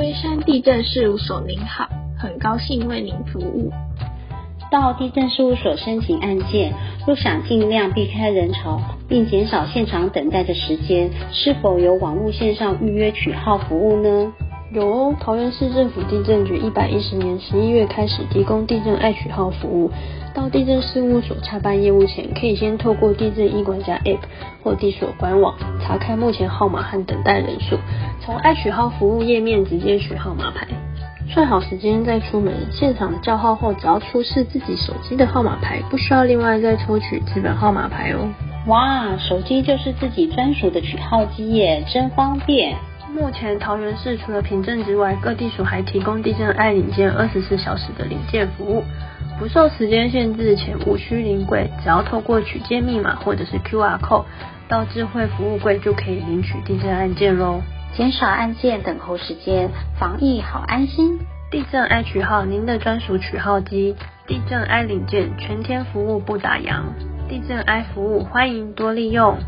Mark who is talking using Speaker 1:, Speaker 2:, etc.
Speaker 1: 龟山地震事务所您好，很高兴为您服务。
Speaker 2: 到地震事务所申请案件，若想尽量避开人潮，并减少现场等待的时间，是否有网络线上预约取号服务呢？
Speaker 1: 有哦，桃园市政府地震局一百一十年十一月开始提供地震爱取号服务。到地震事务所查办业务前，可以先透过地震一管家 App 或地所官网查看目前号码和等待人数，从爱取号服务页面直接取号码牌，算好时间再出门。现场叫号后，只要出示自己手机的号码牌，不需要另外再抽取纸本号码牌哦。
Speaker 2: 哇，手机就是自己专属的取号机耶，真方便。
Speaker 1: 目前桃园市除了凭证之外，各地所还提供地震爱领件二十四小时的领件服务，不受时间限制，且无需临柜，只要透过取件密码或者是 QR code 到智慧服务柜就可以领取地震案件喽，
Speaker 2: 减少案件等候时间，防疫好安心。
Speaker 1: 地震爱取号，您的专属取号机，地震爱领件，全天服务不打烊，地震爱服务，欢迎多利用。